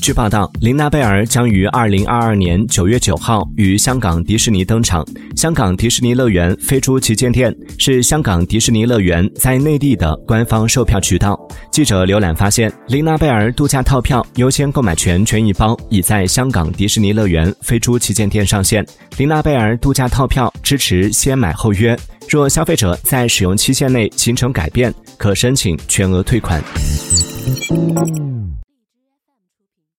据报道，琳娜贝尔将于二零二二年九月九号于香港迪士尼登场。香港迪士尼乐园飞猪旗舰店是香港迪士尼乐园在内地的官方售票渠道。记者浏览发现，琳娜贝尔度假套票优先购买权权益包已在香港迪士尼乐园飞猪旗舰店上线。琳娜贝尔度假套票支持先买后约，若消费者在使用期限内形成改变，可申请全额退款。